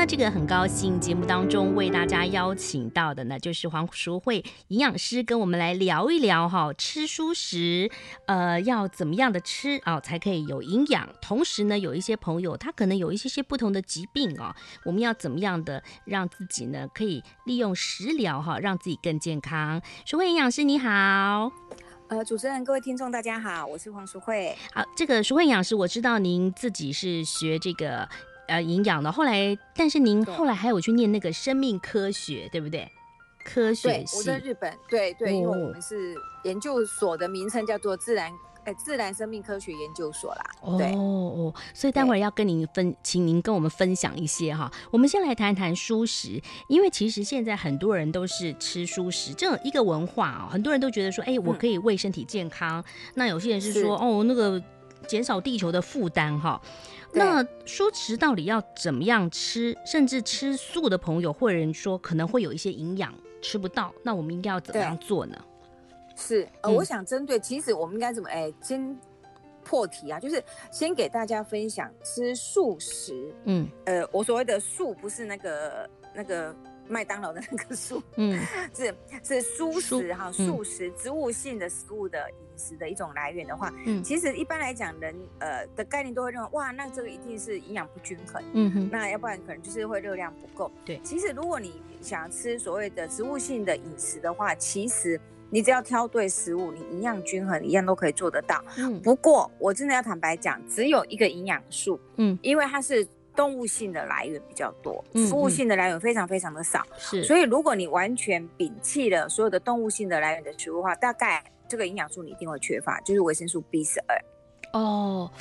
呢，这个很高兴，节目当中为大家邀请到的呢，就是黄淑慧营养师，跟我们来聊一聊哈，吃蔬食，呃，要怎么样的吃啊，哦，才可以有营养？同时呢，有一些朋友他可能有一些些不同的疾病哦，我们要怎么样的让自己呢，可以利用食疗哈，让自己更健康？淑慧营养师你好，呃，主持人各位听众大家好，我是黄淑慧。好，这个淑慧营养师，我知道您自己是学这个。呃，营养的。后来，但是您后来还有去念那个生命科学，对不对？科学系。我在日本，对对，因为我们是研究所的名称叫做自然，哎，自然生命科学研究所啦。对哦哦，所以待会儿要跟您分，请您跟我们分享一些哈。我们先来谈谈蔬食，因为其实现在很多人都是吃蔬食，这种一个文化啊，很多人都觉得说，哎，我可以为身体健康。嗯、那有些人是说，是哦，那个减少地球的负担哈。那蔬食到底要怎么样吃？甚至吃素的朋友，或者人说可能会有一些营养吃不到，那我们应该要怎么样做呢？是呃，我想针对，其实我们应该怎么？哎、欸，先破题啊，就是先给大家分享吃素食。嗯，呃，我所谓的素不是那个那个。麦当劳的那个素，嗯，是是蔬食哈，素食、嗯、植物性的食物的饮食的一种来源的话，嗯，其实一般来讲，人呃的概念都会认为，哇，那这个一定是营养不均衡，嗯哼，那要不然可能就是会热量不够，对。其实如果你想要吃所谓的植物性的饮食的话，其实你只要挑对食物，你营养均衡一样都可以做得到。嗯，不过我真的要坦白讲，只有一个营养素，嗯，因为它是。动物性的来源比较多，植物性的来源非常非常的少。是、嗯，所以如果你完全摒弃了所有的动物性的来源的食物的话，大概这个营养素你一定会缺乏，就是维生素 B 十二。哦，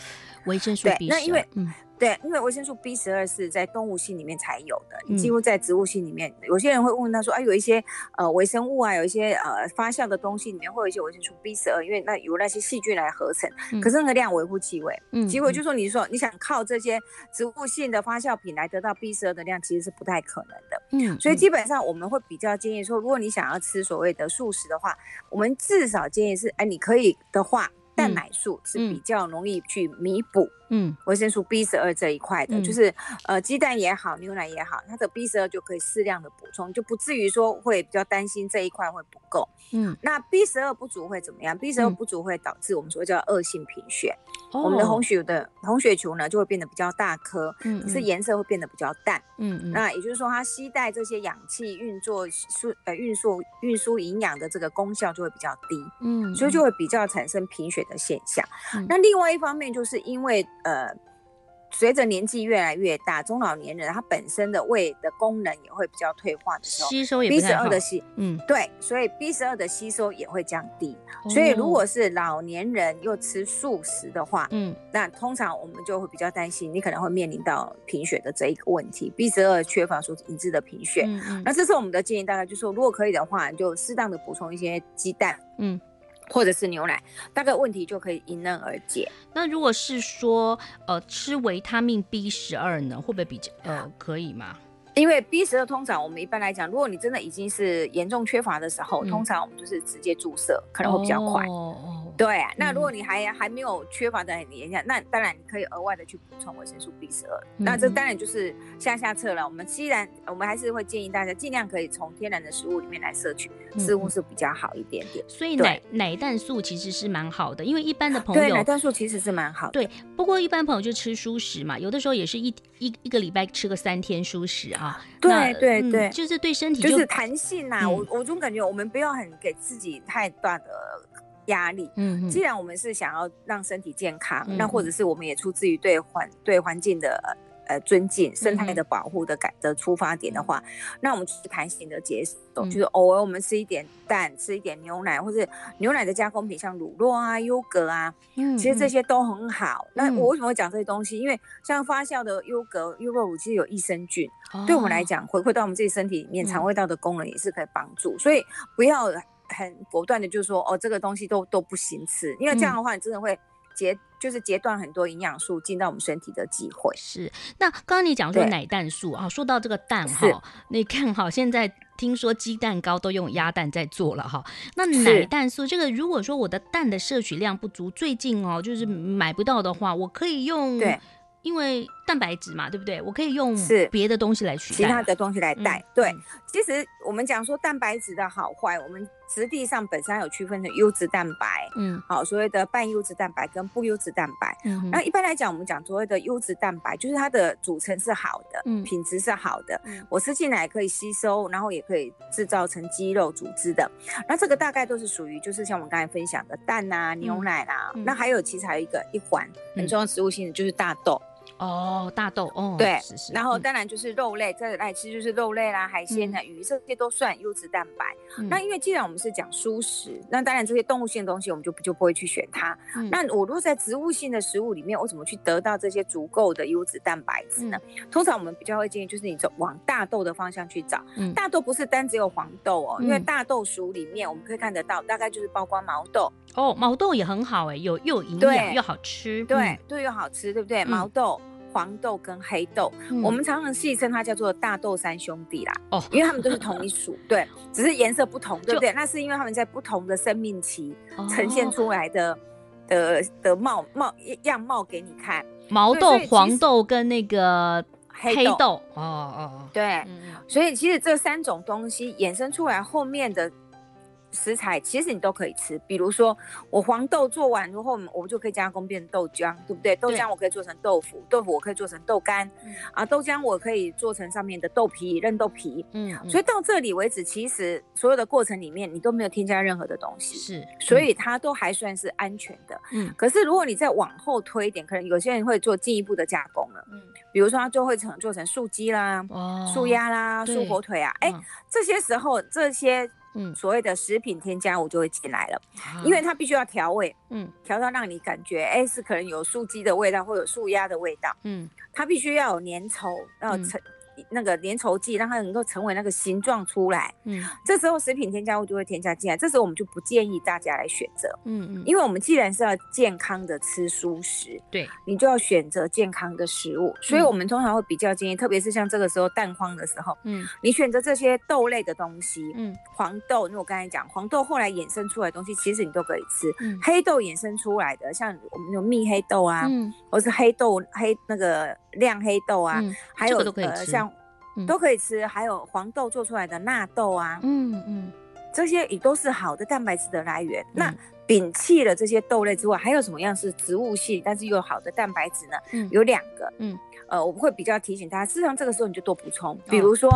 维生素 B 十二。那因为嗯。对，因为维生素 B 十二是在动物性里面才有的，你几乎在植物性里面，嗯、有些人会问他说，啊，有一些呃微生物啊，有一些呃发酵的东西里面会有一些维生素 B 十二，因为那由那些细菌来合成，嗯、可是那个量微乎其微，嗯，结果就是说你说你想靠这些植物性的发酵品来得到 B 十二的量，其实是不太可能的，嗯，所以基本上我们会比较建议说，如果你想要吃所谓的素食的话，我们至少建议是，哎，你可以的话，蛋奶素是比较容易去弥补。嗯，维生素 B 十二这一块的，嗯、就是呃，鸡蛋也好，牛奶也好，它的 B 十二就可以适量的补充，就不至于说会比较担心这一块会不够。嗯，那 B 十二不足会怎么样？B 十二不足会导致我们所谓叫恶性贫血，嗯、我们的红血的红血球呢就会变得比较大颗，嗯，可是颜色会变得比较淡。嗯嗯，那也就是说，它吸带这些氧气运作输呃运输运输营养的这个功效就会比较低。嗯，所以就会比较产生贫血的现象。嗯、那另外一方面就是因为。呃，随着年纪越来越大，中老年人他本身的胃的功能也会比较退化的时候，吸收也 B 十二的吸，嗯，对，所以 B 十二的吸收也会降低。哦、所以如果是老年人又吃素食的话，嗯，那通常我们就会比较担心，你可能会面临到贫血的这一个问题，B 十二缺乏所引致的贫血。嗯嗯，那这是我们的建议，大概就是说，如果可以的话，就适当的补充一些鸡蛋，嗯。或者是牛奶，大概问题就可以迎刃而解。那如果是说，呃，吃维他命 B 十二呢，会不会比较呃可以吗？因为 B 十二通常我们一般来讲，如果你真的已经是严重缺乏的时候，嗯、通常我们就是直接注射，可能会比较快。哦对啊，那如果你还、嗯、还没有缺乏的很严重，那当然你可以额外的去补充维生素 B 十二。嗯、那这当然就是下下策了。我们既然我们还是会建议大家尽量可以从天然的食物里面来摄取，似乎是比较好一点点。所以奶奶蛋素其实是蛮好的，因为一般的朋友对奶蛋素其实是蛮好的。对，不过一般朋友就吃蔬食嘛，有的时候也是一一一个礼拜吃个三天蔬食啊。对对对、嗯，就是对身体就，就是弹性呐、我我总感觉我们不要很给自己太大的。压力，嗯哼，既然我们是想要让身体健康，嗯、那或者是我们也出自于对环对环境的呃尊敬生态的保护的感的出发点的话，嗯、那我们就是弹性的接受，嗯、就是偶尔我们吃一点蛋，吃一点牛奶，或者牛奶的加工品，像乳酪啊、优格啊，嗯，其实这些都很好。嗯、那我为什么会讲这些东西？因为像发酵的优格、优酪乳，其实有益生菌，哦、对我们来讲，回馈到我们自己身体里面，肠胃道的功能也是可以帮助。嗯、所以不要很果断的就是说哦，这个东西都都不行吃，因为这样的话，你真的会。截就是截断很多营养素进到我们身体的机会。是，那刚刚你讲说奶蛋素啊，说到这个蛋哈，你看哈，现在听说鸡蛋糕都用鸭蛋在做了哈。那奶蛋素这个，如果说我的蛋的摄取量不足，最近哦就是买不到的话，我可以用，对，因为蛋白质嘛，对不对？我可以用是别的东西来取代，其他的东西来代。嗯、对，其实我们讲说蛋白质的好坏，我们。质地上本身有区分成优质蛋白，嗯，好，所谓的半优质蛋白跟不优质蛋白。嗯，那一般来讲，我们讲所谓的优质蛋白，就是它的组成是好的，嗯，品质是好的，嗯，我吃进来可以吸收，然后也可以制造成肌肉组织的。那这个大概都是属于，就是像我们刚才分享的蛋啊、牛奶啦。那还有其实还有一个一环很重要的植物性的，就是大豆。哦，大豆哦，对，是是，然后当然就是肉类，再来吃就是肉类啦、海鲜啊、鱼，这些都算优质蛋白。那因为既然我们是讲蔬食，那当然这些动物性的东西我们就就不会去选它。那我如果在植物性的食物里面，我怎么去得到这些足够的优质蛋白质呢？通常我们比较会建议就是你走往大豆的方向去找。嗯大豆不是单只有黄豆哦，因为大豆属里面我们可以看得到，大概就是包括毛豆。哦，毛豆也很好哎，有又营养又好吃，对对又好吃，对不对？毛豆。黄豆跟黑豆，嗯、我们常常戏称它叫做大豆三兄弟啦。哦，因为他们都是同一属，对，只是颜色不同，对不对？那是因为他们在不同的生命期呈现出来的、哦、的的貌貌样貌给你看。毛豆、黄豆跟那个黑豆，哦哦，对，嗯、所以其实这三种东西衍生出来后面的。食材其实你都可以吃，比如说我黄豆做完之后，我们就可以加工变成豆浆，对不对？豆浆我可以做成豆腐，豆腐我可以做成豆干，啊，豆浆我可以做成上面的豆皮、嫩豆皮，嗯，所以到这里为止，其实所有的过程里面你都没有添加任何的东西，是，所以它都还算是安全的，嗯。可是如果你再往后推一点，可能有些人会做进一步的加工了，嗯，比如说它就会成做成素鸡啦、素鸭啦、素火腿啊，哎，这些时候这些。嗯，所谓的食品添加物就会进来了，啊、因为它必须要调味，嗯，调到让你感觉，哎、欸，是可能有素鸡的味道，或有素鸭的味道，嗯，它必须要有粘稠，要成。嗯那个粘稠剂让它能够成为那个形状出来，嗯，这时候食品添加物就会添加进来，这时候我们就不建议大家来选择，嗯嗯，因为我们既然是要健康的吃蔬食，对，你就要选择健康的食物，所以我们通常会比较建议，特别是像这个时候蛋荒的时候，嗯，你选择这些豆类的东西，嗯，黄豆，因为我刚才讲黄豆后来衍生出来的东西，其实你都可以吃，嗯，黑豆衍生出来的，像我们有蜜黑豆啊，嗯，或是黑豆黑那个亮黑豆啊，还有呃像。都可以吃，还有黄豆做出来的纳豆啊，嗯嗯，嗯这些也都是好的蛋白质的来源。嗯、那摒弃了这些豆类之外，还有什么样是植物性但是又有好的蛋白质呢？嗯，有两个，嗯，呃，我们会比较提醒大家，事实上这个时候你就多补充，比如说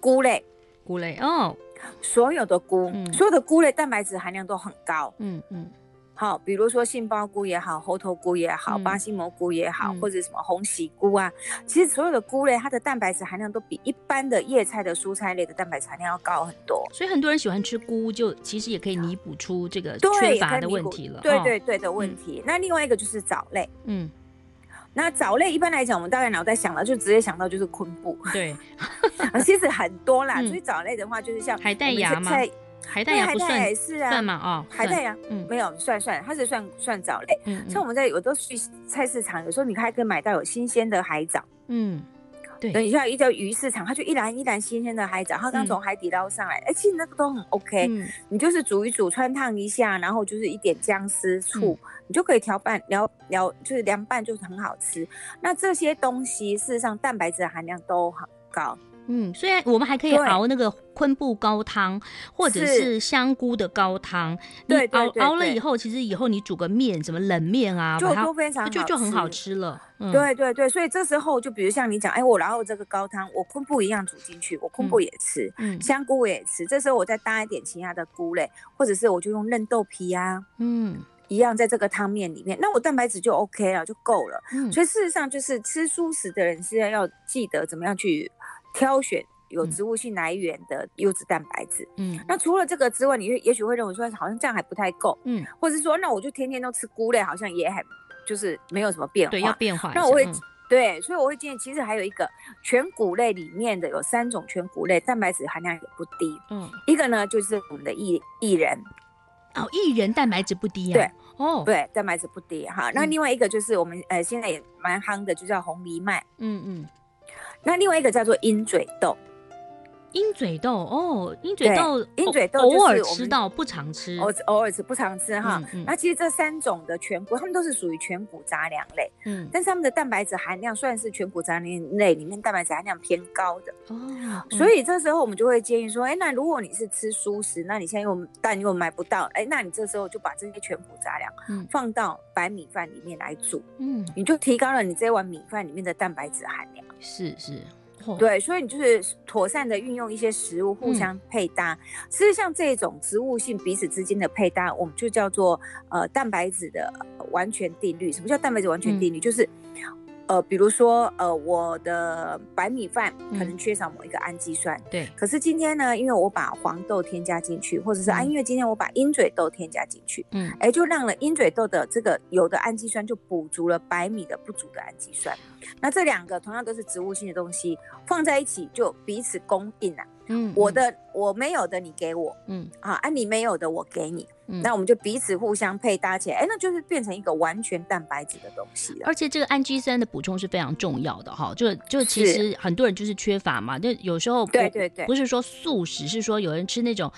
菇类，菇类哦，所有的菇，嗯、所有的菇类蛋白质含量都很高，嗯嗯。嗯好，比如说杏鲍菇也好，猴头菇也好，巴西蘑菇也好，或者什么红喜菇啊，其实所有的菇类，它的蛋白质含量都比一般的叶菜的蔬菜类的蛋白质含量要高很多。所以很多人喜欢吃菇，就其实也可以弥补出这个缺乏的问题了。对对对的问题。那另外一个就是藻类，嗯，那藻类一般来讲，我们大概脑袋想了就直接想到就是昆布。对，其实很多啦。所以藻类的话，就是像海带芽吗？海带芽不算，也是啊，算嘛？哦，海带芽，嗯，没有算算，它是算算藻类。嗯，像我们在我都去菜市场，有时候你还可以买到有新鲜的海藻。嗯，对。等一下一条鱼市场，它就一篮一篮新鲜的海藻，它刚从海底捞上来，哎，其实那个都很 OK。嗯，你就是煮一煮，穿烫一下，然后就是一点姜丝醋，你就可以调拌，聊聊就是凉拌，就是很好吃。那这些东西事实上蛋白质含量都很高。嗯，虽然我们还可以熬那个昆布高汤，或者是。香菇的高汤，对，熬熬了以后，其实以后你煮个面，什么冷面啊，就都非常好，就就很好吃了。对对对，所以这时候就比如像你讲，哎，我然后这个高汤，我昆布一样煮进去，我昆布也吃，嗯，香菇我也吃，这时候我再搭一点其他的菇类，或者是我就用嫩豆皮啊，嗯，一样在这个汤面里面，那我蛋白质就 OK 了，就够了。嗯，所以事实上就是吃素食的人是要记得怎么样去挑选有植物性来源的优质蛋白质。嗯，那除了这个之外，你也许会认为说好像这样还不太够。嗯，或者是说那我就天天都吃菇类，好像也很就是没有什么变化。对，要变化。那我会、嗯、对，所以我会建议，其实还有一个全谷类里面的有三种全谷类蛋白质含量也不低。嗯，一个呢就是我们的薏薏仁。哦，薏仁蛋白质不低呀？对，哦，对，蛋白质不低哈。那另外一个就是我们呃现在也蛮夯的，就叫红藜麦。嗯嗯。那另外一个叫做鹰嘴豆。鹰嘴豆哦，鹰嘴豆，鹰嘴豆偶尔吃到，不常吃，偶偶尔吃不常吃哈。那其实这三种的全谷，它们都是属于全谷杂粮类。嗯，但是它们的蛋白质含量算是全谷杂粮类里面蛋白质含量偏高的。哦，所以这时候我们就会建议说，哎，那如果你是吃蔬食，那你现在又蛋又买不到，哎，那你这时候就把这些全谷杂粮放到白米饭里面来煮，嗯，你就提高了你这碗米饭里面的蛋白质含量。是是。对，所以你就是妥善的运用一些食物互相配搭。其实、嗯、像这种植物性彼此之间的配搭，我们就叫做呃蛋白质的完全定律。什么叫蛋白质完全定律？嗯、就是。呃，比如说，呃，我的白米饭可能缺少某一个氨基酸，嗯、对。可是今天呢，因为我把黄豆添加进去，或者是啊，因为今天我把鹰嘴豆添加进去，嗯，哎，就让了鹰嘴豆的这个有的氨基酸就补足了白米的不足的氨基酸。那这两个同样都是植物性的东西，放在一起就彼此供应了、啊。嗯，我的我没有的你给我，嗯，啊，啊你没有的我给你，嗯，那我们就彼此互相配搭起来，哎，那就是变成一个完全蛋白质的东西了。而且这个氨基酸的补充是非常重要的哈，就就其实很多人就是缺乏嘛，就有时候对对对，不是说素食，是说有人吃那种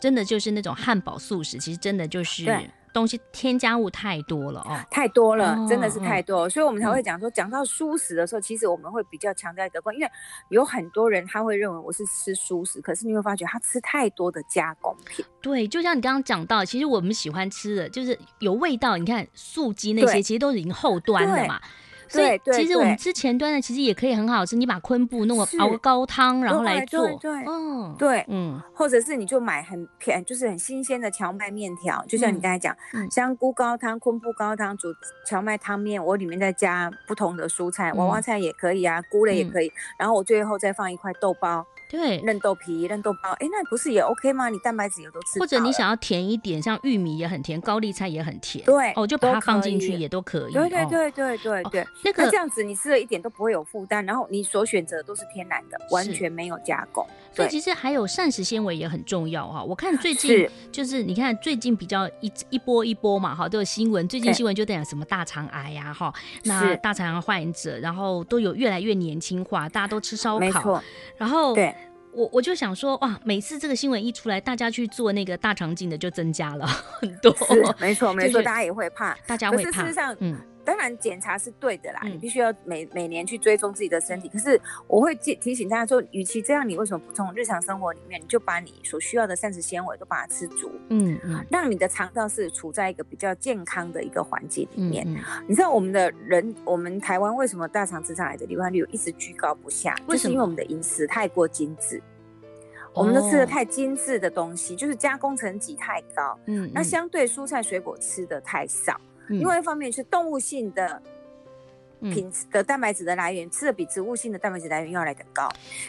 真的就是那种汉堡素食，其实真的就是。东西添加物太多了哦，太多了，真的是太多，所以我们才会讲说，讲到素食的时候，其实我们会比较强调一个观，因为有很多人他会认为我是吃素食，可是你会发觉他吃太多的加工品。对，就像你刚刚讲到，其实我们喜欢吃的就是有味道，你看素鸡那些，其实都已经后端了嘛。所以其实我们吃前端的其实也可以很好吃，你把昆布弄个熬个高汤，然后来做，对，嗯，对，嗯，或者是你就买很便就是很新鲜的荞麦面条，就像你刚才讲，香菇高汤、昆布高汤煮荞麦汤面，我里面再加不同的蔬菜，娃娃菜也可以啊，菇类也可以，然后我最后再放一块豆包。对，嫩豆皮、嫩豆包，哎，那不是也 OK 吗？你蛋白质也都吃。或者你想要甜一点，像玉米也很甜，高丽菜也很甜。对，哦，就把它放进去也都可以。对对对对对对。那个这样子，你吃了一点都不会有负担，然后你所选择的都是天然的，完全没有加工。所以其实还有膳食纤维也很重要哈。我看最近就是你看最近比较一一波一波嘛哈，都有新闻。最近新闻就在讲什么大肠癌呀哈，那大肠癌患者，然后都有越来越年轻化，大家都吃烧烤，然后对。我我就想说哇，每次这个新闻一出来，大家去做那个大肠镜的就增加了很多。没错没 错，大家也会怕，大家会怕。事实上，嗯，当然检查是对的啦，嗯、你必须要每每年去追踪自己的身体。可是我会提提醒大家说，与其这样，你为什么不从日常生活里面，你就把你所需要的膳食纤维都把它吃足，嗯嗯，让你的肠道是处在一个比较健康的一个环境里面。嗯嗯、你知道我们的人，我们台湾为什么大肠直肠癌的罹患率一直居高不下？为什么？就是因为我们的饮食太过精致。我们都吃的太精致的东西，就是加工成级太高。嗯，那相对蔬菜水果吃的太少。另外一方面是动物性的品质的蛋白质的来源，吃的比植物性的蛋白质来源要来得高。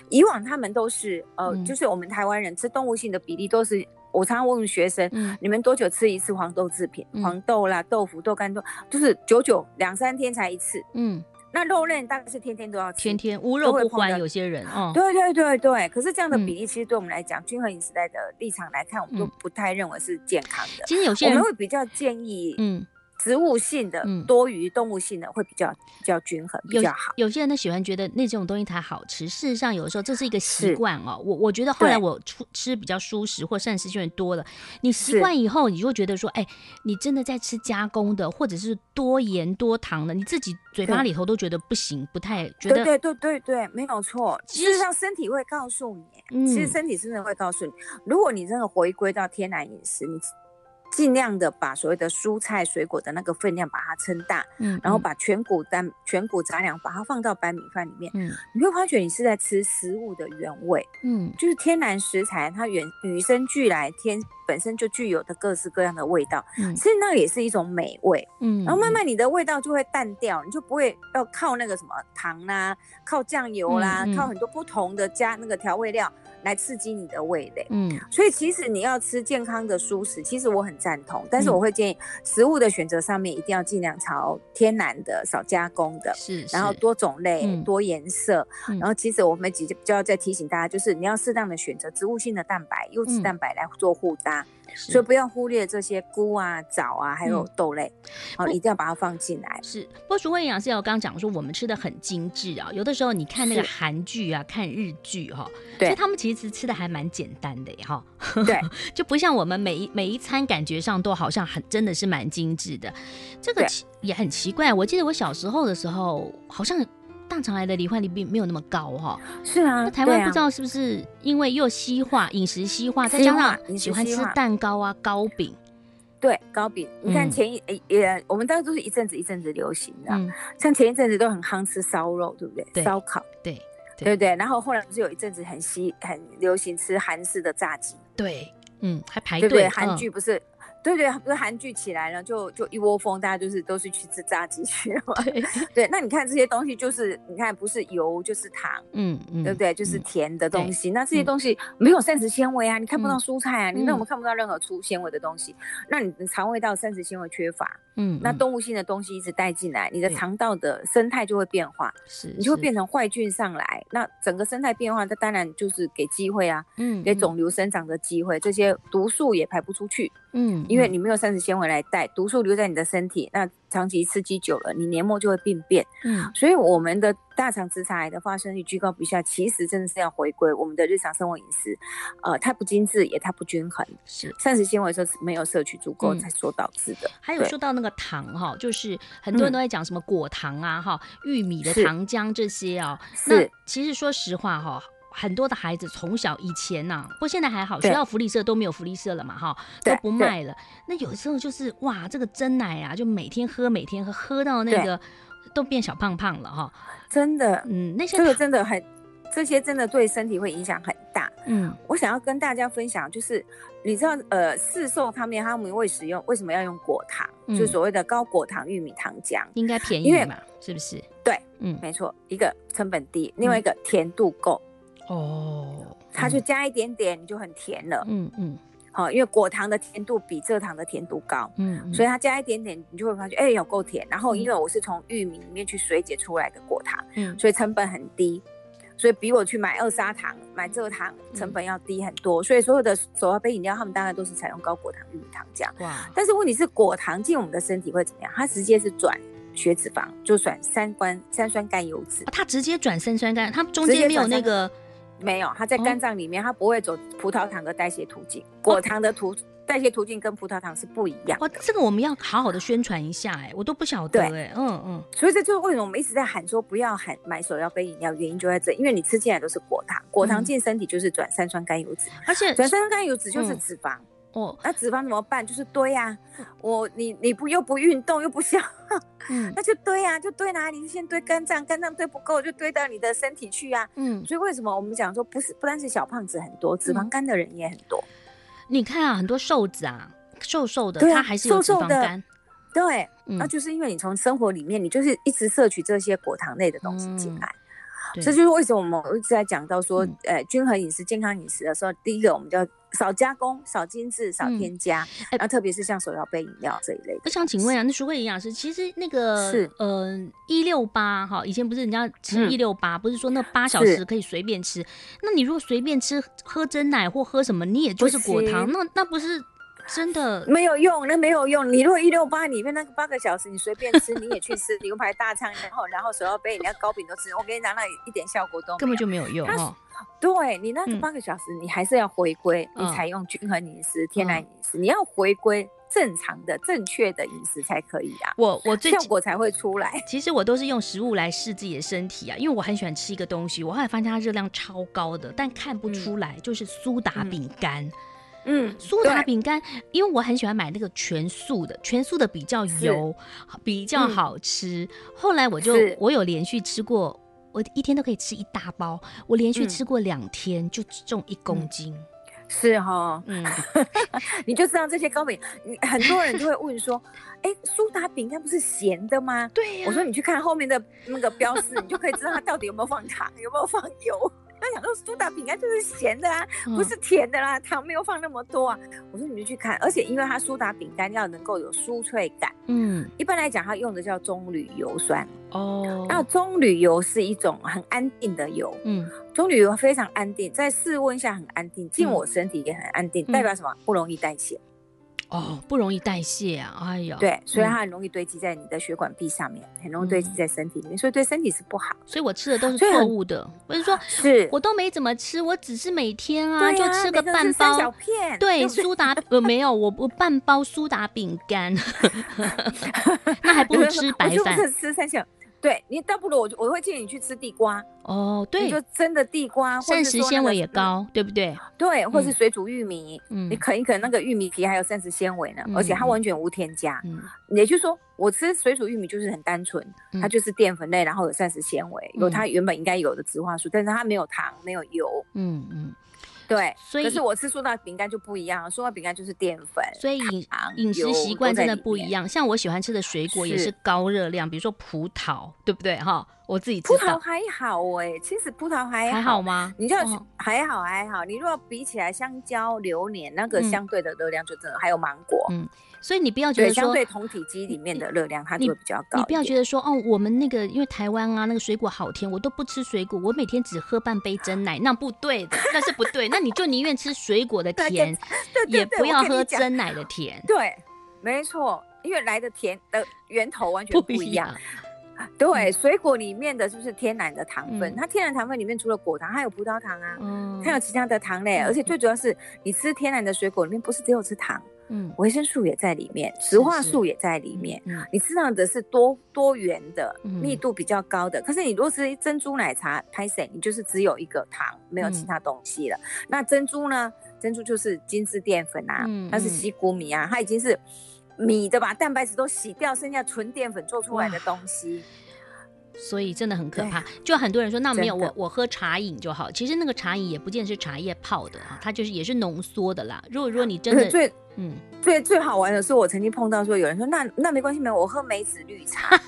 以往他们都是呃，就是我们台湾人吃动物性的比例都是，我常常问学生，你们多久吃一次黄豆制品？黄豆啦、豆腐、豆干都就是久久两三天才一次。嗯。那肉类大概是天天都要吃，天天无肉不欢。有些人，哦，对对对对。可是这样的比例，其实对我们来讲，均衡饮食的立场来看，我们都不太认为是健康的。其实有些人我们会比较建议，嗯。植物性的多于动物性的会比较比较均衡，比较好。有些人呢喜欢觉得那种东西才好吃，事实上有的时候这是一个习惯哦。我我觉得后来我出吃比较舒适或膳食纤维多了，你习惯以后，你就会觉得说，哎，你真的在吃加工的或者是多盐多糖的，你自己嘴巴里头都觉得不行，不太觉得。对对对对，没有错。事实上，身体会告诉你，其实身体真的会告诉你，如果你真的回归到天然饮食，你。尽量的把所谓的蔬菜水果的那个分量把它撑大，嗯，然后把全谷单全谷杂粮把它放到白米饭里面，嗯，你会发觉你是在吃食物的原味，嗯，就是天然食材它原与生俱来天本身就具有的各式各样的味道，嗯，所以那也是一种美味，嗯，然后慢慢你的味道就会淡掉，你就不会要靠那个什么糖啦、啊，靠酱油啦，嗯嗯、靠很多不同的加那个调味料。来刺激你的味蕾，嗯，所以其实你要吃健康的蔬食，其实我很赞同，但是我会建议食物的选择上面一定要尽量朝天然的、少加工的，是，然后多种类、嗯、多颜色，嗯、然后其实我们几就要再提醒大家，就是你要适当的选择植物性的蛋白、优质蛋白来做互搭。嗯所以不要忽略这些菇啊、枣啊，还有豆类，好、嗯，一定要把它放进来。是，不过淑惠营养师要刚刚讲说，我们吃的很精致啊，有的时候你看那个韩剧啊、看日剧哈，对，所以他们其实吃的还蛮简单的哈，对，就不像我们每一每一餐感觉上都好像很真的是蛮精致的，这个也很奇怪。我记得我小时候的时候，好像。大肠癌的罹患率并没有那么高哈，是啊，那台湾不知道是不是因为又西化，饮食西化，再加上喜欢吃蛋糕啊、糕饼，对，糕饼。你看前一也，我们当时都是一阵子一阵子流行的，像前一阵子都很夯吃烧肉，对不对？烧烤，对，对。不对？然后后来不是有一阵子很西很流行吃韩式的炸鸡，对，嗯，还排队，韩剧不是。对对，不是韩剧起来了，就就一窝蜂，大家就是都是去吃炸鸡去了嘛。对对，那你看这些东西，就是你看不是油就是糖，嗯嗯，对不对？就是甜的东西。那这些东西没有膳食纤维啊，你看不到蔬菜啊，你那我们看不到任何粗纤维的东西，那你的肠胃道膳食纤维缺乏，嗯，那动物性的东西一直带进来，你的肠道的生态就会变化，是，你就会变成坏菌上来，那整个生态变化，它当然就是给机会啊，嗯，给肿瘤生长的机会，这些毒素也排不出去，嗯。因为你没有膳食纤维来带，毒素留在你的身体，那长期刺激久了，你黏膜就会病变。嗯，所以我们的大肠直肠癌的发生率居高不下，其实真的是要回归我们的日常生活饮食，呃，太不精致也太不均衡，是膳食纤维说是没有摄取足够才所导致的。还有说到那个糖哈，就是很多人都在讲什么果糖啊哈，玉米的糖浆这些啊，那其实说实话哈。很多的孩子从小以前呐、啊，不过现在还好，学校福利社都没有福利社了嘛，哈，都不卖了。那有时候就是哇，这个真奶啊，就每天喝，每天喝，喝到那个都变小胖胖了哈。真的，嗯，那些这个真的很，这些真的对身体会影响很大。嗯，我想要跟大家分享，就是你知道，呃，市售他们他们会使用为什么要用果糖？嗯、就所谓的高果糖玉米糖浆，应该便宜嘛，是不是？对，嗯，没错，一个成本低，另外一个甜度够。哦，它就加一点点，你就很甜了。嗯嗯，好，因为果糖的甜度比蔗糖的甜度高，嗯，所以它加一点点，你就会发觉，哎，有够甜。然后因为我是从玉米里面去水解出来的果糖，嗯，所以成本很低，所以比我去买二砂糖、买蔗糖成本要低很多。所以所有的手摇杯饮料，他们大概都是采用高果糖玉米糖浆。哇，但是问题是果糖进我们的身体会怎么样？它直接是转血脂肪，就转三酸三酸甘油脂。它直接转三酸甘，它中间没有那个。没有，它在肝脏里面，哦、它不会走葡萄糖的代谢途径，果糖的途、哦、代谢途径跟葡萄糖是不一样。哇，这个我们要好好的宣传一下，哎，我都不晓得，哎，嗯嗯。所以这就是为什么我们一直在喊说不要喊买手要杯饮料，原因就在这，因为你吃进来都是果糖，果糖进身体就是转三酸甘油脂，而且转三酸甘油脂就是脂肪。嗯哦，那脂肪怎么办？就是堆啊！我你你不又不运动又不消，嗯，那就堆啊，就堆哪里？就先堆肝脏，肝脏堆不够就堆到你的身体去啊。嗯，所以为什么我们讲说不是不单是小胖子很多，脂肪肝的人也很多。你看啊，很多瘦子啊，瘦瘦的，他还是有脂肪肝。对，那就是因为你从生活里面，你就是一直摄取这些果糖类的东西进来。这就是为什么我们一直在讲到说，呃，均衡饮食、健康饮食的时候，第一个我们就要。少加工、少精致、少添加，嗯、然后特别是像手摇杯饮料这一类的。我想请问啊，那淑慧营养师，其实那个是。呃一六八哈，以前不是人家吃一六八，不是说那八小时可以随便吃？那你如果随便吃喝真奶或喝什么，你也就是果糖，那那不是真的没有用？那没有用。你如果一六八里面那个八个小时你随便吃，你也去吃牛排大餐，然后然后手摇杯人家、糕饼都吃，我跟你讲，那一点效果都没有，根本就没有用哈。对你那个八个小时，你还是要回归，嗯、你采用均衡饮食、嗯、天然饮食，你要回归正常的、正确的饮食才可以啊。我我最效果才会出来。其实我都是用食物来试自己的身体啊，因为我很喜欢吃一个东西，我后来发现它热量超高的，但看不出来，嗯、就是苏打饼干。嗯，苏打饼干，因为我很喜欢买那个全素的，全素的比较油，比较好吃。嗯、后来我就我有连续吃过，我一天都可以吃一大包，我连续吃过两天，就只重一公斤。嗯是哈，嗯，你就知道这些糕饼，你很多人就会问说，哎、欸，苏打饼干不是咸的吗？对呀、啊。我说你去看后面的那个标示，你就可以知道它到底有没有放糖，有没有放油。他想说苏打饼干就是咸的啊，不是甜的啦，糖没有放那么多啊。我说你就去看，而且因为它苏打饼干要能够有酥脆感，嗯，一般来讲它用的叫棕榈油酸哦。那棕榈油是一种很安定的油，嗯，棕榈油非常安定，在室温下很安定，进我身体也很安定，代表什么？不容易代谢。哦，不容易代谢啊！哎呀，对，所以它很容易堆积在你的血管壁上面，很容易堆积在身体里面，所以对身体是不好。所以我吃的都是错误的。我是说，是我都没怎么吃，我只是每天啊，就吃个半包小片，对，苏 打呃没有，我我半包苏打饼干 那还不如吃白饭。吃三小。对你倒不如我我会建议你去吃地瓜哦，对，就真的地瓜，膳食纤维也高，对不对？对，或是水煮玉米，嗯，你啃一啃那个玉米皮，还有膳食纤维呢，而且它完全无添加。嗯，也就是说，我吃水煮玉米就是很单纯，它就是淀粉类，然后有膳食纤维，有它原本应该有的植化素，但是它没有糖，没有油。嗯嗯。对，所以可是我吃苏打饼干就不一样，苏打饼干就是淀粉，所以饮饮食习惯真的不一样。像我喜欢吃的水果也是高热量，比如说葡萄，对不对哈？我自己知道。葡萄还好哎、欸，其实葡萄还好，还好吗？你就还好还好，你如果比起来香蕉、榴莲那个相对的热量就真的、嗯、还有芒果，嗯。所以你不要觉得说，相对同体积里面的热量它就会比较高。你不要觉得说，哦，我们那个因为台湾啊，那个水果好甜，我都不吃水果，我每天只喝半杯真奶，那不对的，那是不对。那你就宁愿吃水果的 甜，也不要喝真奶的甜。对，没错，因为来的甜的源头完全不一样。对，水果里面的就是天然的糖分，它天然糖分里面除了果糖，还有葡萄糖啊，还有其他的糖类，而且最主要是你吃天然的水果里面不是只有吃糖。嗯，维生素也在里面，植化素也在里面。是是，你吃到的是多多元的，密度比较高的。嗯、可是你如果吃珍珠奶茶，拍谁？你就是只有一个糖，没有其他东西了。嗯、那珍珠呢？珍珠就是精致淀粉啊，嗯、它是西谷米啊，它已经是米的把蛋白质都洗掉，剩下纯淀粉做出来的东西。所以真的很可怕，就很多人说那没有我我喝茶饮就好，其实那个茶饮也不见是茶叶泡的啊，它就是也是浓缩的啦。如果如果你真的最嗯。最最好玩的是，我曾经碰到说有人说那那没关系没有，我喝梅子绿茶。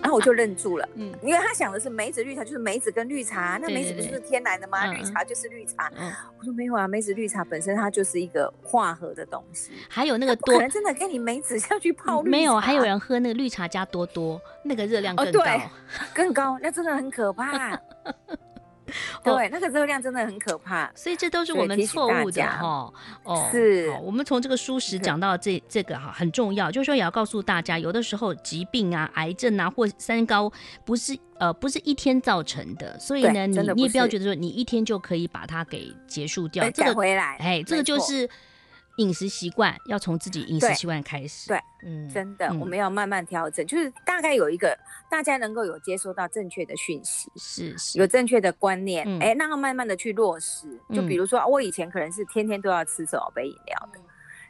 然后我就愣住了，嗯，因为他想的是梅子绿茶就是梅子跟绿茶，那梅子不是天然的吗？绿茶就是绿茶。嗯我说没有啊，梅子绿茶本身它就是一个化合的东西。还有那个多，可能真的给你梅子下去泡绿茶。没有，还有人喝那个绿茶加多多，那个热量更高，更高，那真的很可怕。对，那个热量真的很可怕，所以这都是我们错误的哈。哦，是，我们从这个蔬食讲到这这个哈很重要，就是说也要告诉大家，有的时候疾病啊、癌症啊或三高不是呃不是一天造成的，所以呢，你你也不要觉得说你一天就可以把它给结束掉，这个回来，哎，这个就是。饮食习惯要从自己饮食习惯开始，对，嗯，真的，我们要慢慢调整，就是大概有一个大家能够有接收到正确的讯息，是是，有正确的观念，哎，那要慢慢的去落实。就比如说，我以前可能是天天都要吃手杯饮料的，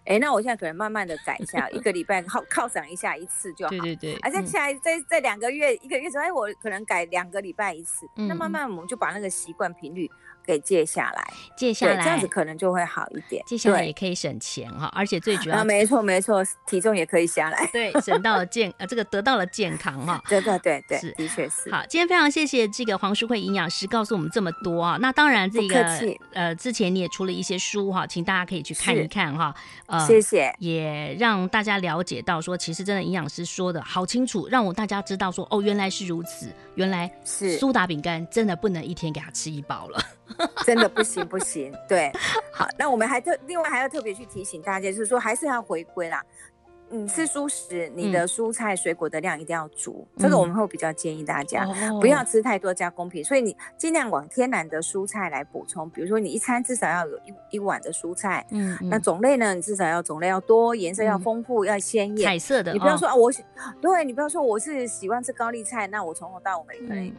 哎，那我现在可能慢慢的改一下，一个礼拜靠犒赏一下一次就好，对对对，而且下来再再两个月一个月之后，哎，我可能改两个礼拜一次，那慢慢我们就把那个习惯频率。给借下来，借下来，这样子可能就会好一点。戒下来也可以省钱哈，而且最主要，没错没错，体重也可以下来。对，省到了健呃，这个得到了健康哈。对对对对，是的确是。好，今天非常谢谢这个黄淑慧营养师告诉我们这么多啊。那当然，这个呃，之前你也出了一些书哈，请大家可以去看一看哈。呃，谢谢，也让大家了解到说，其实真的营养师说的好清楚，让我大家知道说，哦，原来是如此，原来是苏打饼干真的不能一天给他吃一包了。真的不行不行，对，好，那我们还特另外还要特别去提醒大家，就是说还是要回归啦。你，吃蔬食，你的蔬菜水果的量一定要足，嗯、这个我们会比较建议大家、嗯、不要吃太多加工品，所以你尽量往天然的蔬菜来补充。比如说你一餐至少要有一一碗的蔬菜，嗯，那种类呢，你至少要种类要多，颜色要丰富，嗯、要鲜艳，彩色的。你不要说啊，我对你不要说我是喜欢吃高丽菜，那我从头到尾可以。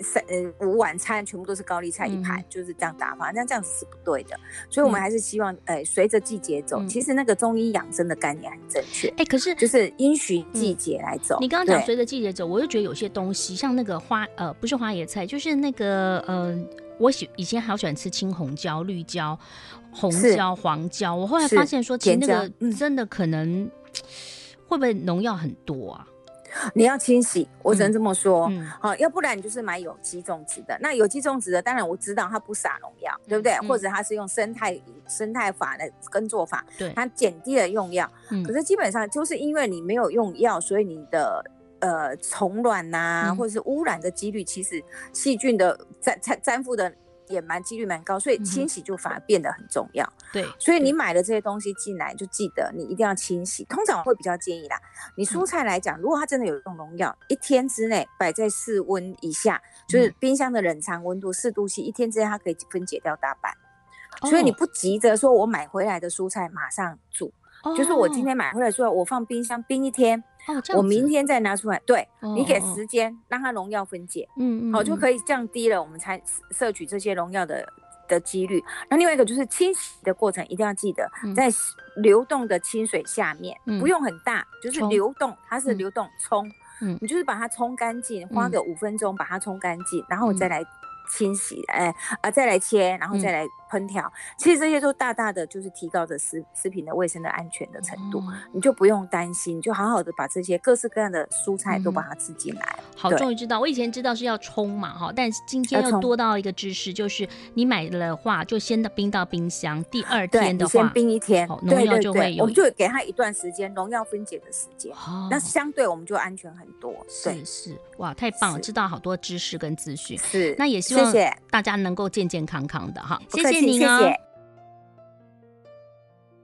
三呃午晚餐全部都是高丽菜一盘，嗯、就是这样打发，那这样子是不对的。所以我们还是希望，哎、嗯，随着季节走。嗯、其实那个中医养生的概念很正确。哎，可是就是因循季节来走。嗯、你刚刚讲随着季节走，我就觉得有些东西，像那个花呃，不是花椰菜，就是那个呃，我喜以前好喜欢吃青红椒、绿椒、红椒、黄椒。我后来发现说，其实那个真的可能、嗯、会不会农药很多啊？你要清洗，我只能这么说。好、嗯嗯，要不然你就是买有机种植的。那有机种植的，当然我知道它不撒农药，对不对？嗯、或者它是用生态生态法的耕作法，对，它减低了用药。嗯、可是基本上就是因为你没有用药，所以你的呃虫卵呐，嗯、或者是污染的几率，其实细菌的粘粘粘附的。也蛮几率蛮高，所以清洗就反而变得很重要。嗯、对，所以你买的这些东西进来，就记得你一定要清洗。通常我会比较建议啦，你蔬菜来讲，如果它真的有用农药，一天之内摆在室温以下，就是冰箱的冷藏温度四度七一天之内它可以分解掉大半。所以你不急着说我买回来的蔬菜马上煮。就是我今天买回来说，我放冰箱冰一天，我明天再拿出来。对，你给时间让它农药分解，嗯嗯，好就可以降低了我们才摄取这些农药的的几率。那另外一个就是清洗的过程一定要记得，在流动的清水下面，不用很大，就是流动，它是流动冲，嗯，你就是把它冲干净，花个五分钟把它冲干净，然后再来清洗，哎啊再来切，然后再来。烹调，其实这些都大大的就是提高着食食品的卫生的安全的程度，嗯、你就不用担心，就好好的把这些各式各样的蔬菜都把它吃进来。嗯、好，终于知道，我以前知道是要冲嘛哈，但是今天又多到一个知识，就是你买的话就先冰到冰箱，第二天的话先冰一天，农药就会有，我们就给它一段时间农药分解的时间，哦、那相对我们就安全很多。对，是是，哇，太棒了，知道好多知识跟资讯。是，那也希望大家能够健健康康的哈，谢谢。谢谢。